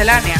Miscelánea.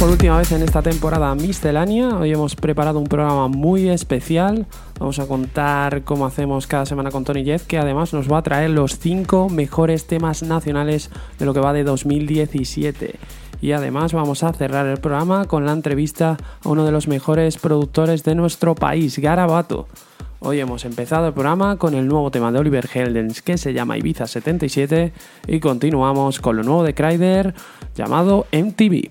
Por última vez en esta temporada miscelánea. Hoy hemos preparado un programa muy especial. Vamos a contar cómo hacemos cada semana con Tony Jeff, que además nos va a traer los cinco mejores temas nacionales de lo que va de 2017. Y además vamos a cerrar el programa con la entrevista a uno de los mejores productores de nuestro país, Garabato. Hoy hemos empezado el programa con el nuevo tema de Oliver Heldens que se llama Ibiza 77 y continuamos con lo nuevo de Kryder llamado MTV.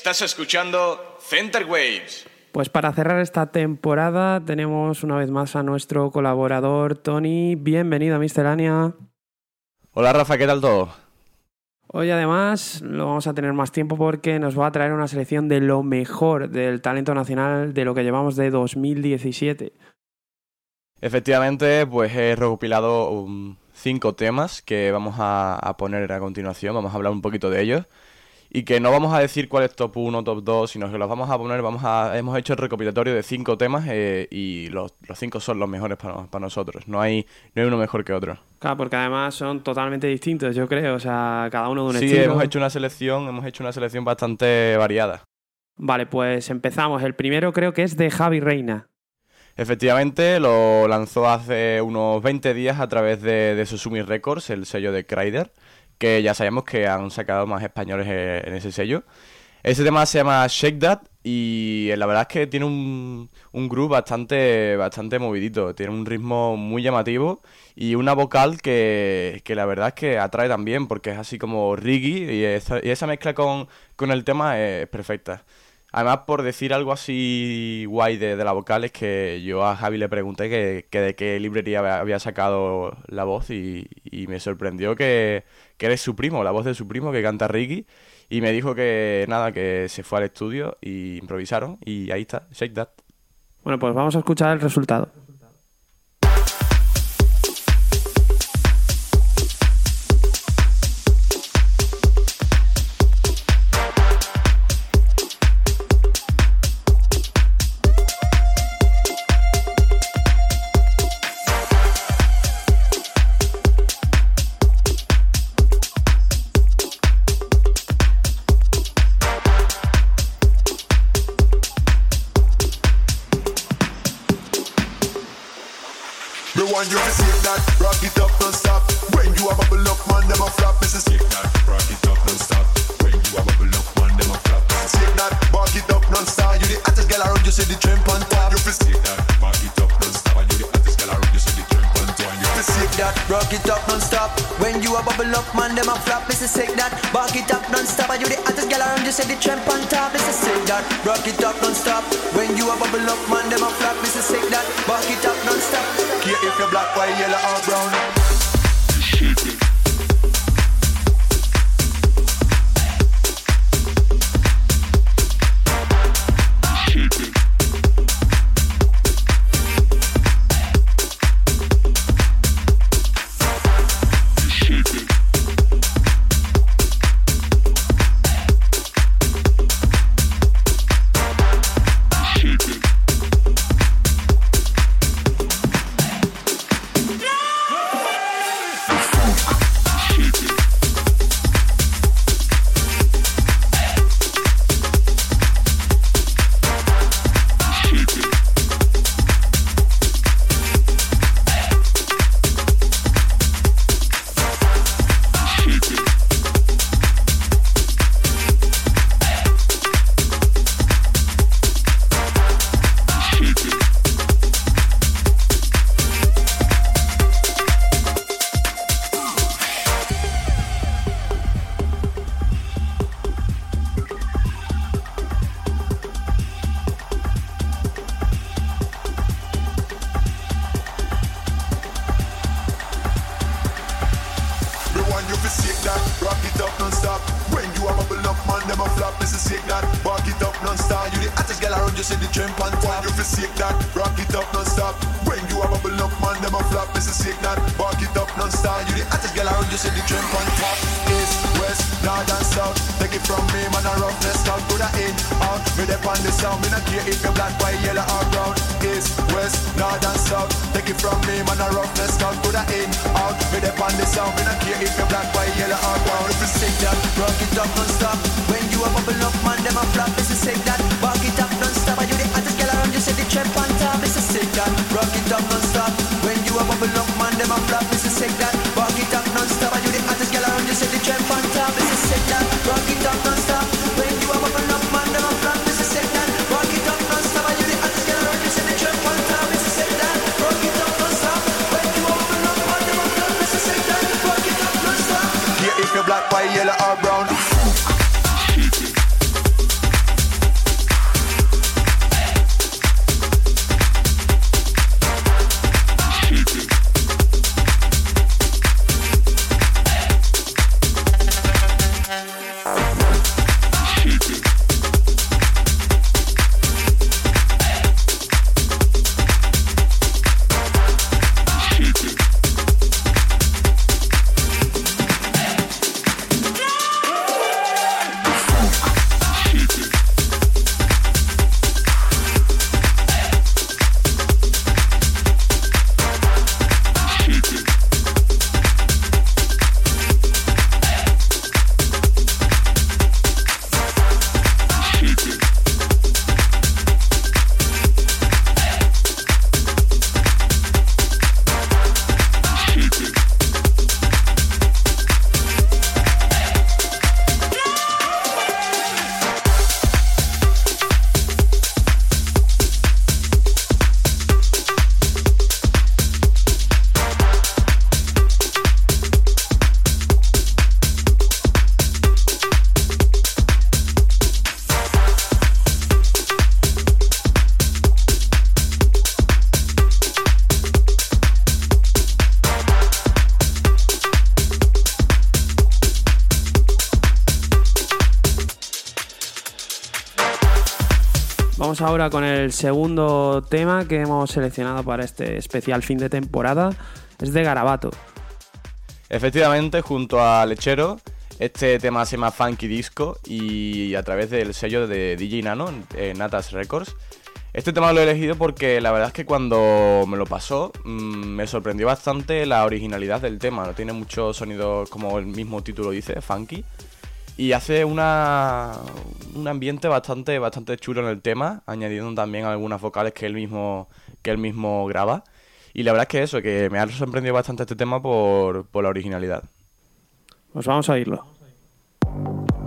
Estás escuchando Center Waves. Pues para cerrar esta temporada tenemos una vez más a nuestro colaborador Tony. Bienvenido a Miscelánea. Hola Rafa, ¿qué tal todo? Hoy además lo vamos a tener más tiempo porque nos va a traer una selección de lo mejor del talento nacional de lo que llevamos de 2017. Efectivamente, pues he recopilado cinco temas que vamos a, a poner a continuación, vamos a hablar un poquito de ellos y que no vamos a decir cuál es top 1, top 2, sino que los vamos a poner, vamos a, hemos hecho el recopilatorio de cinco temas eh, y los, los, cinco son los mejores para, para, nosotros, no hay, no hay uno mejor que otro. Claro, porque además son totalmente distintos, yo creo, o sea, cada uno de un sí, estilo. Sí, hemos hecho una selección, hemos hecho una selección bastante variada. Vale, pues empezamos. El primero creo que es de Javi Reina. Efectivamente, lo lanzó hace unos 20 días a través de, de Susumi Records, el sello de Kryder que ya sabemos que han sacado más españoles eh, en ese sello. Ese tema se llama Shake That y la verdad es que tiene un, un groove bastante, bastante movidito, tiene un ritmo muy llamativo y una vocal que, que la verdad es que atrae también porque es así como reggae y esa, y esa mezcla con, con el tema es perfecta. Además, por decir algo así guay de, de, la vocal, es que yo a Javi le pregunté que, que de qué librería había sacado la voz y, me sorprendió que, que eres su primo, la voz de su primo que canta Ricky. Y me dijo que nada, que se fue al estudio y improvisaron y ahí está, Shake That. Bueno, pues vamos a escuchar el resultado. el segundo tema que hemos seleccionado para este especial fin de temporada es de Garabato. Efectivamente, junto a Lechero, este tema se llama Funky Disco y a través del sello de DJ Nano, eh, Natas Records. Este tema lo he elegido porque la verdad es que cuando me lo pasó mm, me sorprendió bastante la originalidad del tema. No tiene muchos sonidos como el mismo título dice, funky. Y hace una, un ambiente bastante, bastante chulo en el tema, añadiendo también algunas vocales que él mismo, que él mismo graba. Y la verdad es que eso, que me ha sorprendido bastante este tema por, por la originalidad. Pues vamos a irlo. Vamos a irlo.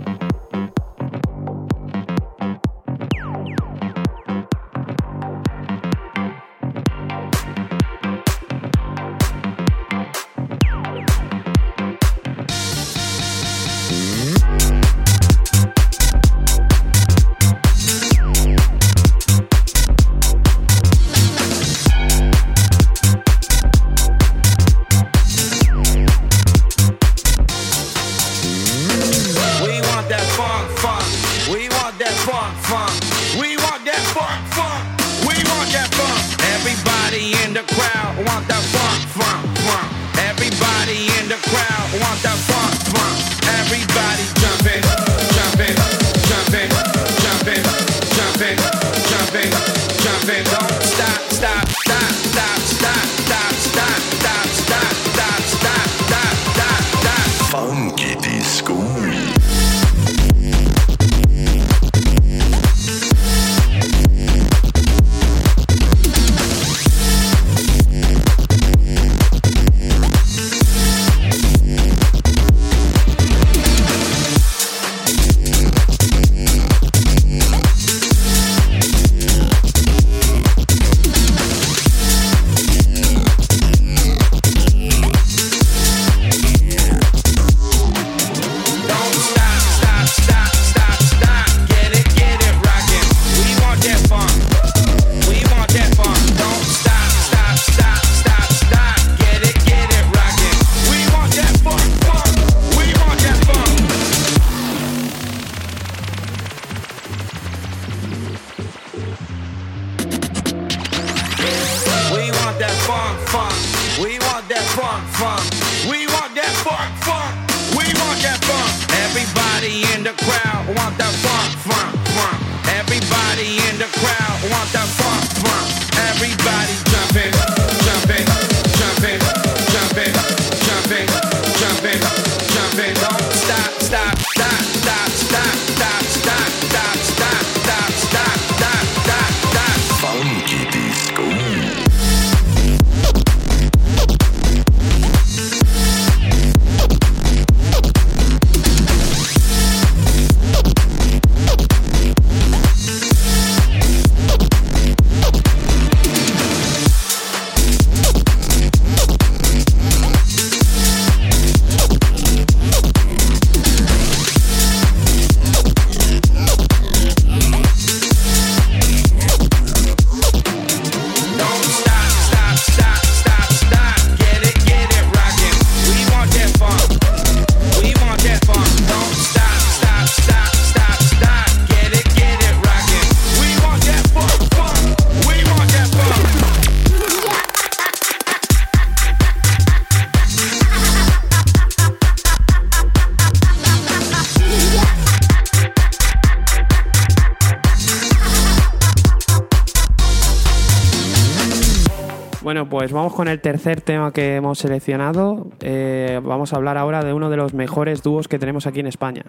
Pues vamos con el tercer tema que hemos seleccionado. Eh, vamos a hablar ahora de uno de los mejores dúos que tenemos aquí en España.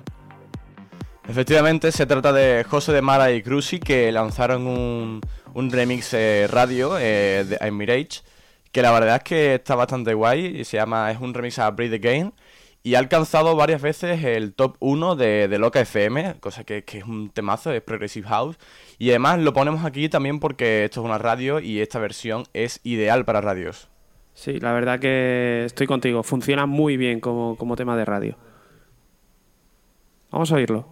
Efectivamente, se trata de José de Mara y Cruci que lanzaron un, un remix eh, radio eh, de I'm Mirage, que la verdad es que está bastante guay y se llama, es un remix a Breathe Again y ha alcanzado varias veces el top 1 de, de Loca FM, cosa que, que es un temazo, es Progressive House. Y además lo ponemos aquí también porque esto es una radio y esta versión es ideal para radios. Sí, la verdad que estoy contigo. Funciona muy bien como, como tema de radio. Vamos a oírlo.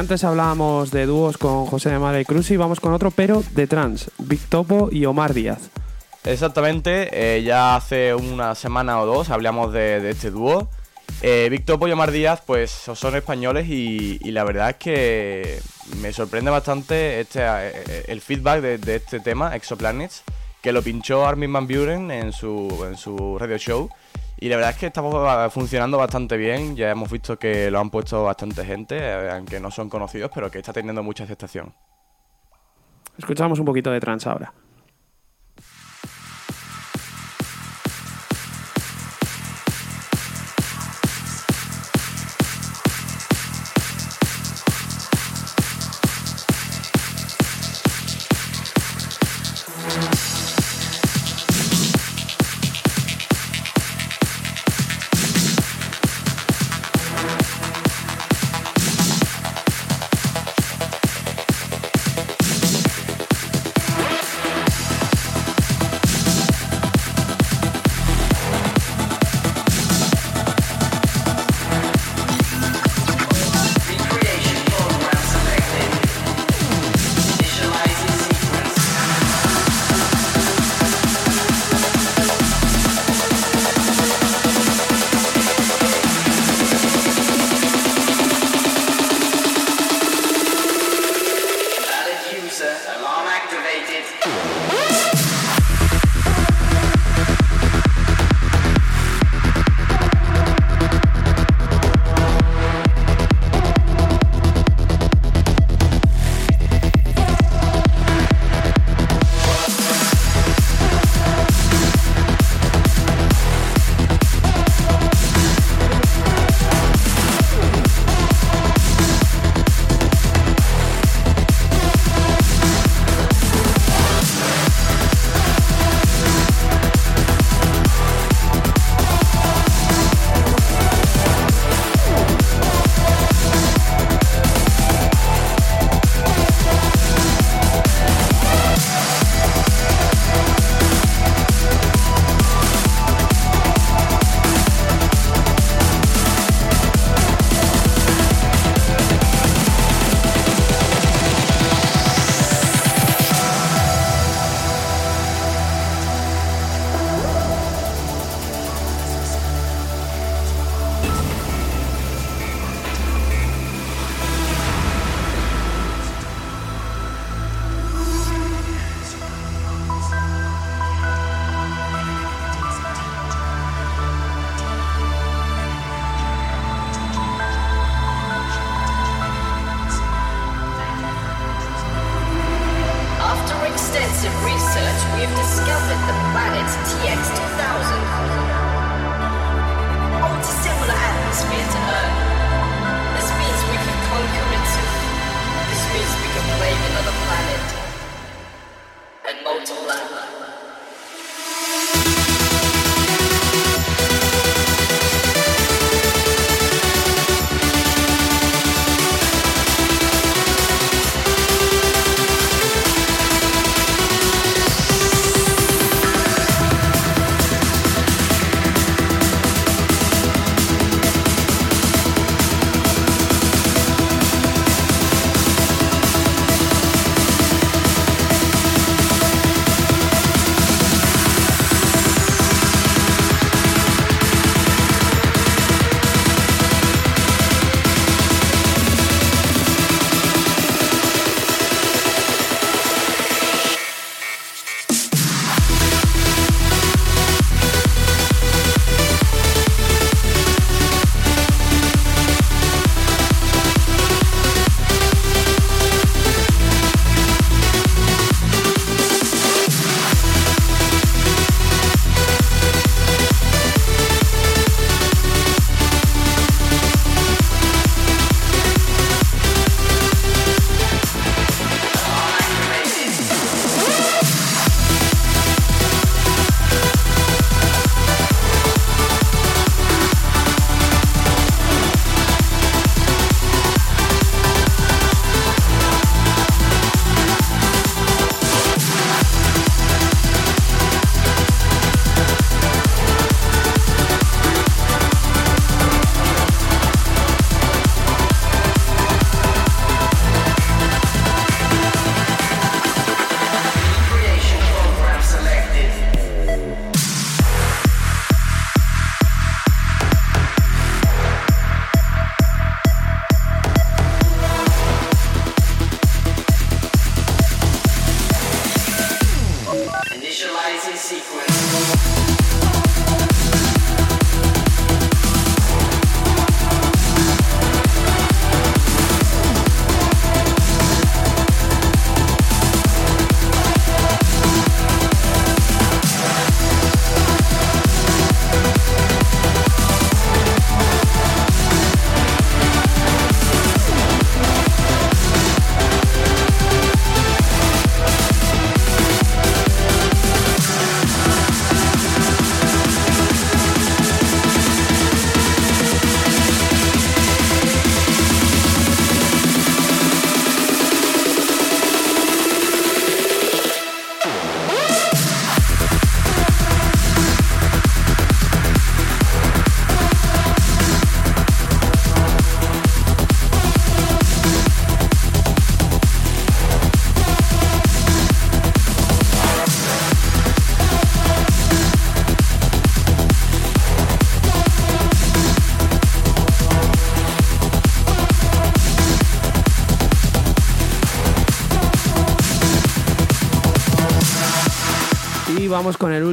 Antes hablábamos de dúos con José de Mara y Cruci, vamos con otro, pero de trans, Big Topo y Omar Díaz. Exactamente, eh, ya hace una semana o dos hablamos de, este dúo. Eh, Vic Topo y Omar Díaz pues son españoles y, y la verdad es que me sorprende bastante este, eh, el feedback de, de este tema, Exoplanets, que lo pinchó Armin Van Buren en su, en su radio show. Y la verdad es que está funcionando bastante bien, ya hemos visto que lo han puesto bastante gente, eh, aunque no son conocidos, pero que está teniendo mucha aceptación. Escuchamos un poquito de trans ahora.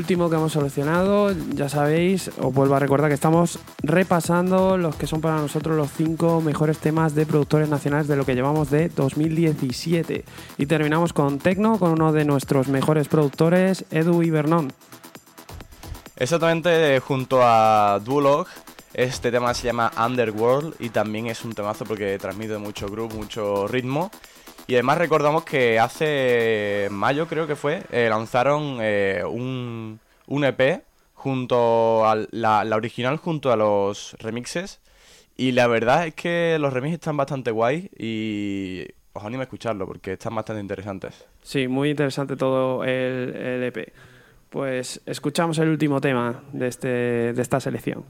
Último que hemos seleccionado. Ya sabéis, os vuelvo a recordar que estamos repasando los que son para nosotros los cinco mejores temas de productores nacionales de lo que llevamos de 2017. Y terminamos con Tecno, con uno de nuestros mejores productores, Edu Ibernón. Exactamente, junto a Duolog, este tema se llama Underworld y también es un temazo porque transmite mucho groove, mucho ritmo. Y además recordamos que hace mayo, creo que fue, eh, lanzaron eh, un, un EP junto a la, la original junto a los remixes. Y la verdad es que los remixes están bastante guay y os animo a escucharlo porque están bastante interesantes. Sí, muy interesante todo el, el EP. Pues escuchamos el último tema de, este, de esta selección.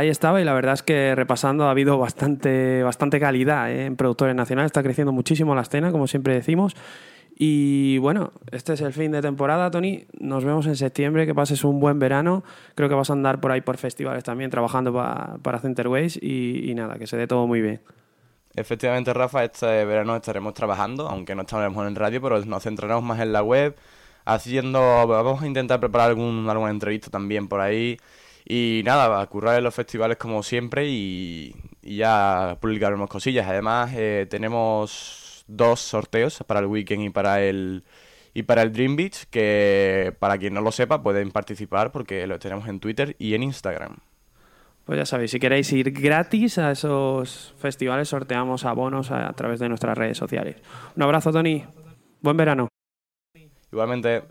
Ahí estaba y la verdad es que repasando ha habido bastante, bastante calidad ¿eh? en productores nacionales. Está creciendo muchísimo la escena, como siempre decimos. Y bueno, este es el fin de temporada, Tony. Nos vemos en septiembre. Que pases un buen verano. Creo que vas a andar por ahí por festivales también, trabajando pa- para Centerways. Y, y nada, que se dé todo muy bien. Efectivamente, Rafa, este verano estaremos trabajando, aunque no estaremos en radio, pero nos centraremos más en la web, haciendo, vamos a intentar preparar algún, alguna entrevista también por ahí. Y nada, a currar en los festivales como siempre y, y ya publicaremos cosillas. Además, eh, tenemos dos sorteos para el weekend y para el y para el Dream Beach, que para quien no lo sepa pueden participar porque lo tenemos en Twitter y en Instagram. Pues ya sabéis, si queréis ir gratis a esos festivales, sorteamos abonos a, a través de nuestras redes sociales. Un abrazo, Tony. Buen verano. Igualmente,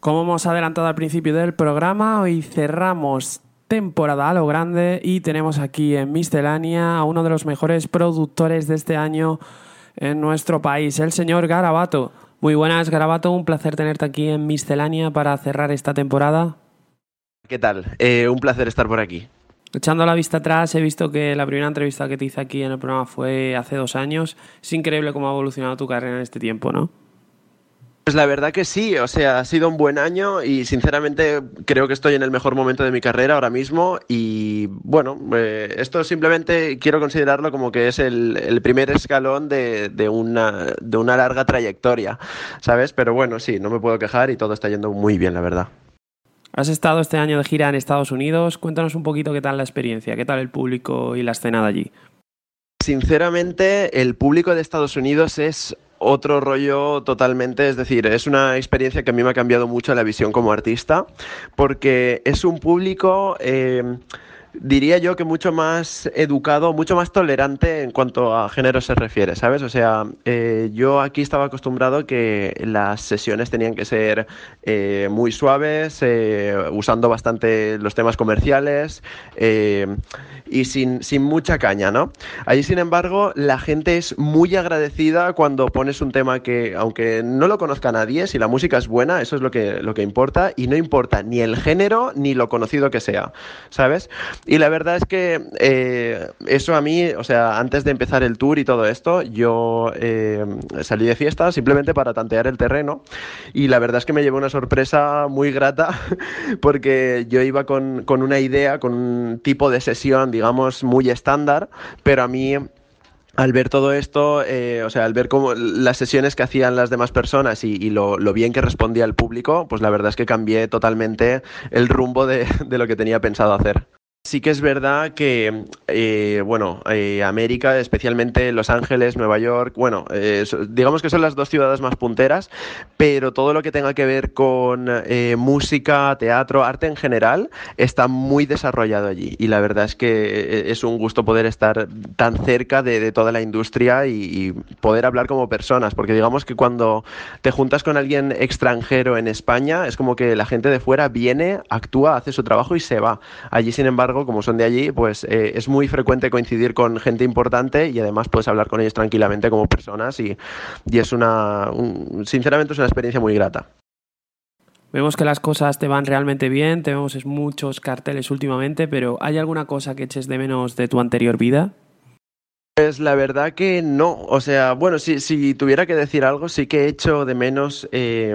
Como hemos adelantado al principio del programa, hoy cerramos temporada a lo grande y tenemos aquí en Miscelánea a uno de los mejores productores de este año en nuestro país, el señor Garabato. Muy buenas, Garabato, un placer tenerte aquí en Miscelánea para cerrar esta temporada. ¿Qué tal? Eh, un placer estar por aquí. Echando la vista atrás, he visto que la primera entrevista que te hice aquí en el programa fue hace dos años. Es increíble cómo ha evolucionado tu carrera en este tiempo, ¿no? Pues la verdad que sí, o sea, ha sido un buen año y sinceramente creo que estoy en el mejor momento de mi carrera ahora mismo y bueno, eh, esto simplemente quiero considerarlo como que es el, el primer escalón de, de una, de una larga trayectoria, ¿sabes? Pero bueno, sí, no me puedo quejar y todo está yendo muy bien, la verdad. Has estado este año de gira en Estados Unidos. Cuéntanos un poquito qué tal la experiencia, qué tal el público y la escena de allí. Sinceramente, el público de Estados Unidos es otro rollo totalmente, es decir, es una experiencia que a mí me ha cambiado mucho la visión como artista, porque es un público, eh, diría yo que mucho más educado, mucho más tolerante en cuanto a género se refiere, ¿sabes? O sea, eh, yo aquí estaba acostumbrado que las sesiones tenían que ser eh, muy suaves, eh, usando bastante los temas comerciales y sin, sin mucha caña, ¿no? Allí, sin embargo, la gente es muy agradecida cuando pones un tema que, aunque no lo conozca nadie, si la música es buena, eso es lo que, lo que importa, y no importa ni el género ni lo conocido que sea, ¿sabes? Y la verdad es que eh, eso a mí, o sea, antes de empezar el tour y todo esto, yo eh, salí de fiesta simplemente para tantear el terreno, y la verdad es que me llevé una sorpresa muy grata, porque yo iba con, con una idea, con un tipo de sesión, digamos, muy estándar, pero a mí al ver todo esto, eh, o sea, al ver cómo las sesiones que hacían las demás personas y, y lo, lo bien que respondía el público, pues la verdad es que cambié totalmente el rumbo de, de lo que tenía pensado hacer. Sí que es verdad que, eh, bueno, eh, América, especialmente Los Ángeles, Nueva York, bueno, eh, digamos que son las dos ciudades más punteras, pero todo lo que tenga que ver con música, teatro, arte en general, está muy desarrollado allí. Y la verdad es que es un gusto poder estar tan cerca de, toda la industria y poder hablar como personas, porque digamos que cuando te juntas con alguien extranjero en España, es como que la gente de fuera viene, actúa, hace su trabajo y se va. Allí, sin embargo, como son de allí, pues eh, es muy frecuente coincidir con gente importante y además puedes hablar con ellos tranquilamente como personas y, y es una, un- sinceramente es una experiencia muy grata. Vemos que las cosas te van realmente bien, te vemos en muchos carteles últimamente, pero ¿hay alguna cosa que eches de menos de tu anterior vida? Pues la verdad que no, o sea, bueno, si, si tuviera que decir algo, sí que he hecho de menos eh,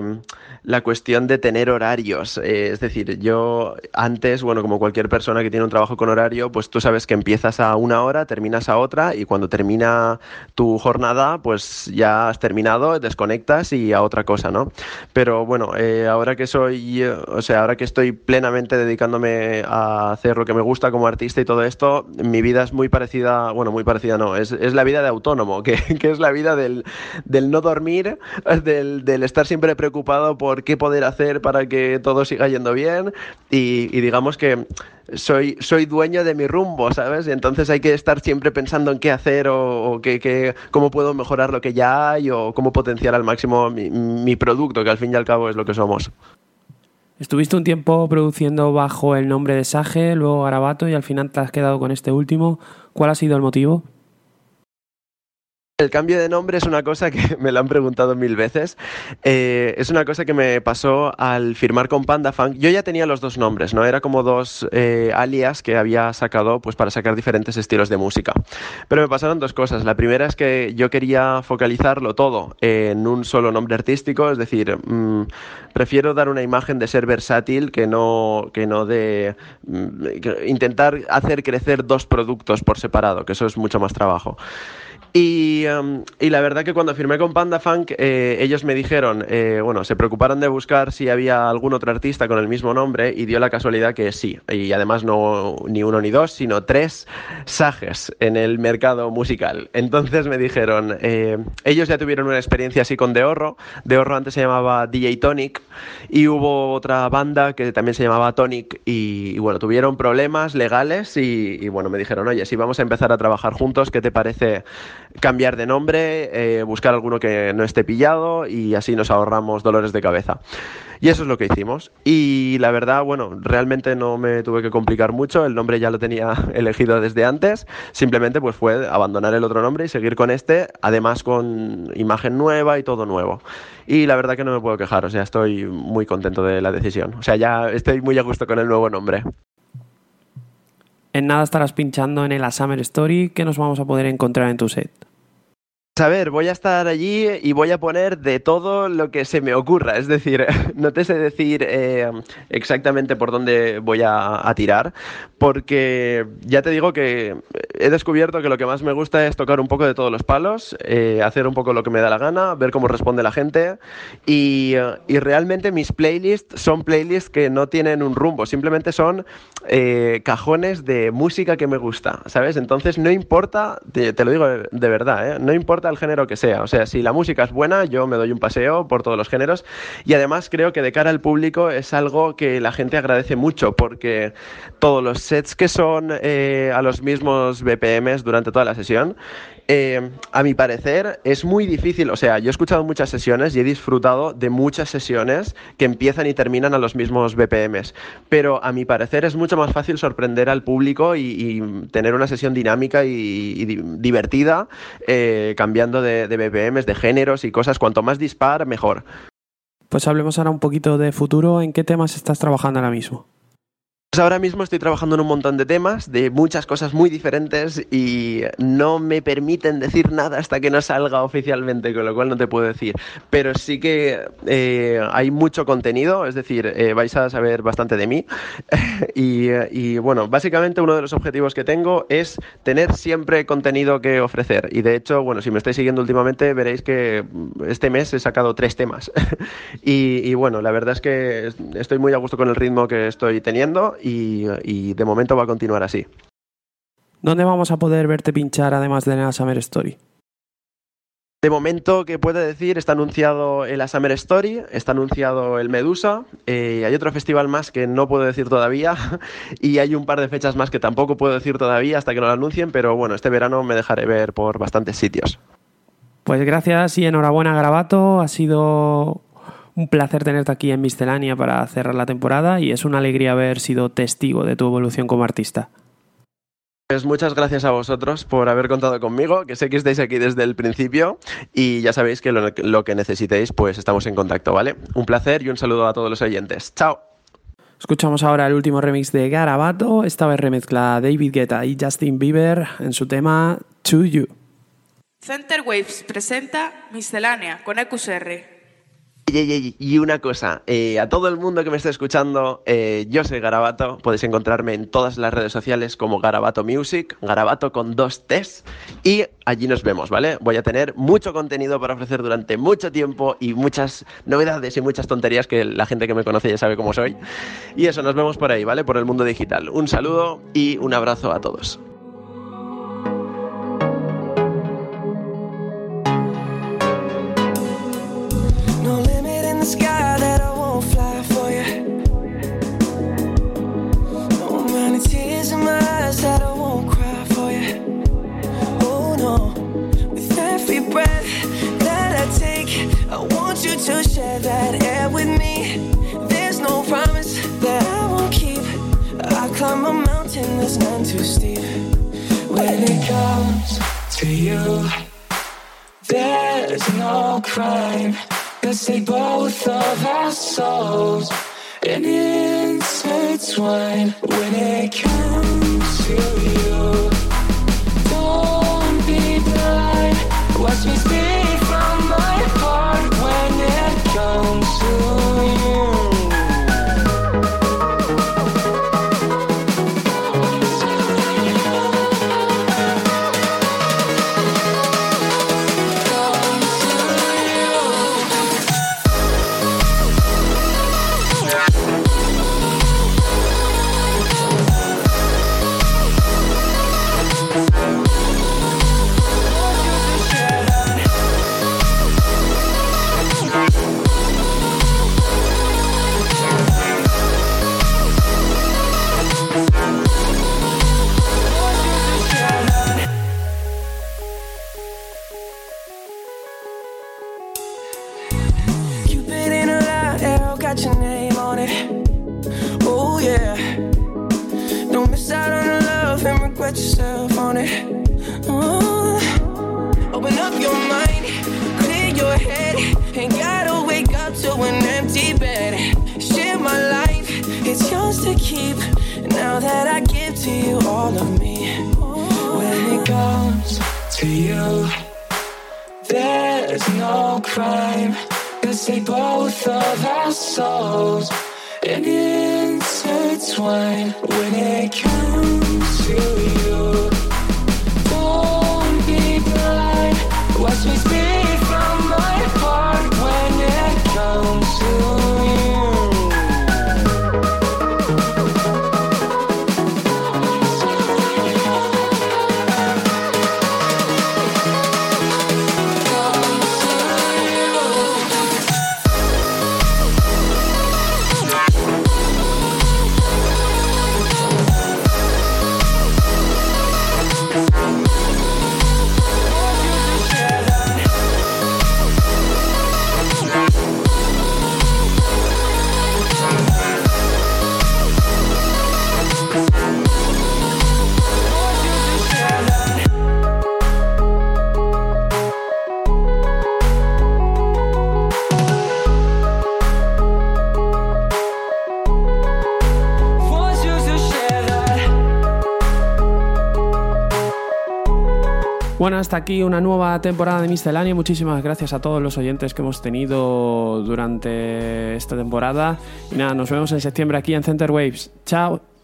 la cuestión de tener horarios. Eh, es decir, yo antes, bueno, como cualquier persona que tiene un trabajo con horario, pues tú sabes que empiezas a una hora, terminas a otra y cuando termina tu jornada, pues ya has terminado, desconectas y a otra cosa, ¿no? Pero bueno, eh, ahora que soy, o sea, ahora que estoy plenamente dedicándome a hacer lo que me gusta como artista y todo esto, mi vida es muy parecida, bueno, muy parecida no, es, es la vida de autónomo, que, que es la vida del, del no dormir, del, del estar siempre preocupado por qué poder hacer para que todo siga yendo bien y, digamos que soy, soy dueño de mi rumbo, ¿sabes? Y entonces hay que estar siempre pensando en qué hacer o, o qué- cómo puedo mejorar lo que ya hay o cómo potenciar al máximo mi, mi producto, que al fin y al cabo es lo que somos. Estuviste un tiempo produciendo bajo el nombre de Sage, luego Garabato y al final te has quedado con este último. ¿Cuál ha sido el motivo? El cambio de nombre es una cosa que me lo han preguntado mil veces. Eh, es una cosa que me pasó al firmar con Panda Funk. Yo ya tenía los dos nombres, ¿no? Era como dos eh, alias que había sacado pues, para sacar diferentes estilos de música. Pero me pasaron dos cosas. La primera es que yo quería focalizarlo todo en un solo nombre artístico, es decir, mm, prefiero dar una imagen de ser versátil que no, que no de mm, intentar hacer crecer dos productos por separado, que eso es mucho más trabajo. Y, em, y la verdad que cuando firmé con Panda Funk, eh, ellos me dijeron, eh, bueno, se preocuparon de buscar si había algún otro artista con el mismo nombre y dio la casualidad que sí. Y además no ni uno ni dos, sino tres sajes en el mercado musical. Entonces me dijeron, eh, ellos ya tuvieron una experiencia así con Deorro. Deorro antes se llamaba DJ Tonic y hubo otra banda que también se llamaba Tonic y, y bueno, tuvieron problemas legales y, y bueno, me dijeron, oye, si vamos a empezar a trabajar juntos, ¿qué te parece? Cambiar de nombre, eh, buscar alguno que no esté pillado y así nos ahorramos dolores de cabeza. Y eso es lo que hicimos. Y la verdad, bueno, realmente no me tuve que complicar mucho, el nombre ya lo tenía elegido desde antes, simplemente pues fue abandonar el otro nombre y seguir con este, además con imagen nueva y todo nuevo. Y la verdad que no me puedo quejar, o sea, estoy muy contento de la decisión. O sea, ya estoy muy a gusto con el nuevo nombre. En nada estarás pinchando en el Summer Story que nos vamos a poder encontrar en tu set. A ver, voy a estar allí y voy a poner de todo lo que se me ocurra. Es decir, no te sé decir eh, exactamente por dónde voy a, a, tirar, porque ya te digo que he descubierto que lo que más me gusta es tocar un poco de todos los palos, eh, hacer un poco lo que me da la gana, ver cómo responde la gente y, y realmente mis playlists son playlists que no tienen un rumbo, simplemente son eh, cajones de música que me gusta, ¿sabes? Entonces no importa, te, te lo digo de, de verdad, ¿eh? no importa el género que sea. O sea, si la música es buena, yo me doy un paseo por todos los géneros. Y además creo que de cara al público es algo que la gente agradece mucho, porque todos los sets que son eh, a los mismos BPMs durante toda la sesión, eh, a mi parecer es muy difícil. O sea, yo he escuchado muchas sesiones y he disfrutado de muchas sesiones que empiezan y terminan a los mismos BPMs. Pero a mi parecer es mucho más fácil sorprender al público y, tener una sesión dinámica y, y divertida, eh, cambiando de, de BPMs, de géneros y cosas. Cuanto más dispar, mejor. Pues hablemos ahora un poquito de futuro. ¿En qué temas estás trabajando ahora mismo? Pues ahora mismo estoy trabajando en un montón de temas, de muchas cosas muy diferentes y no me permiten decir nada hasta que no salga oficialmente, con lo cual no te puedo decir. Pero sí que eh, hay mucho contenido, es decir, eh, vais a saber bastante de mí. y, y, bueno, básicamente uno de los objetivos que tengo es tener siempre contenido que ofrecer. Y de hecho, bueno, si me estáis siguiendo últimamente, veréis que este mes he sacado tres temas. y bueno, la verdad es que estoy muy a gusto con el ritmo que estoy teniendo y, y, de momento va a continuar así. ¿Dónde vamos a poder verte pinchar además de en la Summer Story? De momento, que puede decir, está anunciado el Summer Story, está anunciado el Medusa, eh, hay otro festival más que no puedo decir todavía y hay un par de fechas más que tampoco puedo decir todavía hasta que no lo anuncien, pero bueno, este verano me dejaré ver por bastantes sitios. Pues gracias y enhorabuena Gravato, ha sido un placer tenerte aquí en Miscelánea para cerrar la temporada y es una alegría haber sido testigo de tu evolución como artista. Pues muchas gracias a vosotros por haber contado conmigo, que sé que estáis aquí desde el principio y ya sabéis que lo, lo, que necesitéis, pues estamos en contacto, ¿vale? Un placer y un saludo a todos los oyentes. ¡Chao! Escuchamos ahora el último remix de Garabato, esta vez remezcla David Guetta y Justin Bieber en su tema To You. Center Waves presenta Miscelánea con EQSR. Y una cosa, eh, a todo el mundo que me esté escuchando, eh, yo soy Garabato, podéis encontrarme en todas las redes sociales como Garabato Music, Garabato con dos T's, y allí nos vemos, ¿vale? Voy a tener mucho contenido para ofrecer durante mucho tiempo y muchas novedades y muchas tonterías que la gente que me conoce ya sabe cómo soy. Y eso, nos vemos por ahí, ¿vale? Por el mundo digital. Un saludo y un abrazo a todos. There's no crime. Cause they both of our souls and intertwine when it comes to you. Don't be blind. Watch me speak to you all of me. When it comes to you. There's no crime, cause they both of our souls and intertwine when it comes to you. Don't be blind, watch me speak Bueno, hasta aquí una nueva temporada de Miscelánea. Muchísimas gracias a todos los oyentes que hemos tenido durante esta temporada. Y nada, nos vemos en septiembre aquí en Center Waves. Chao.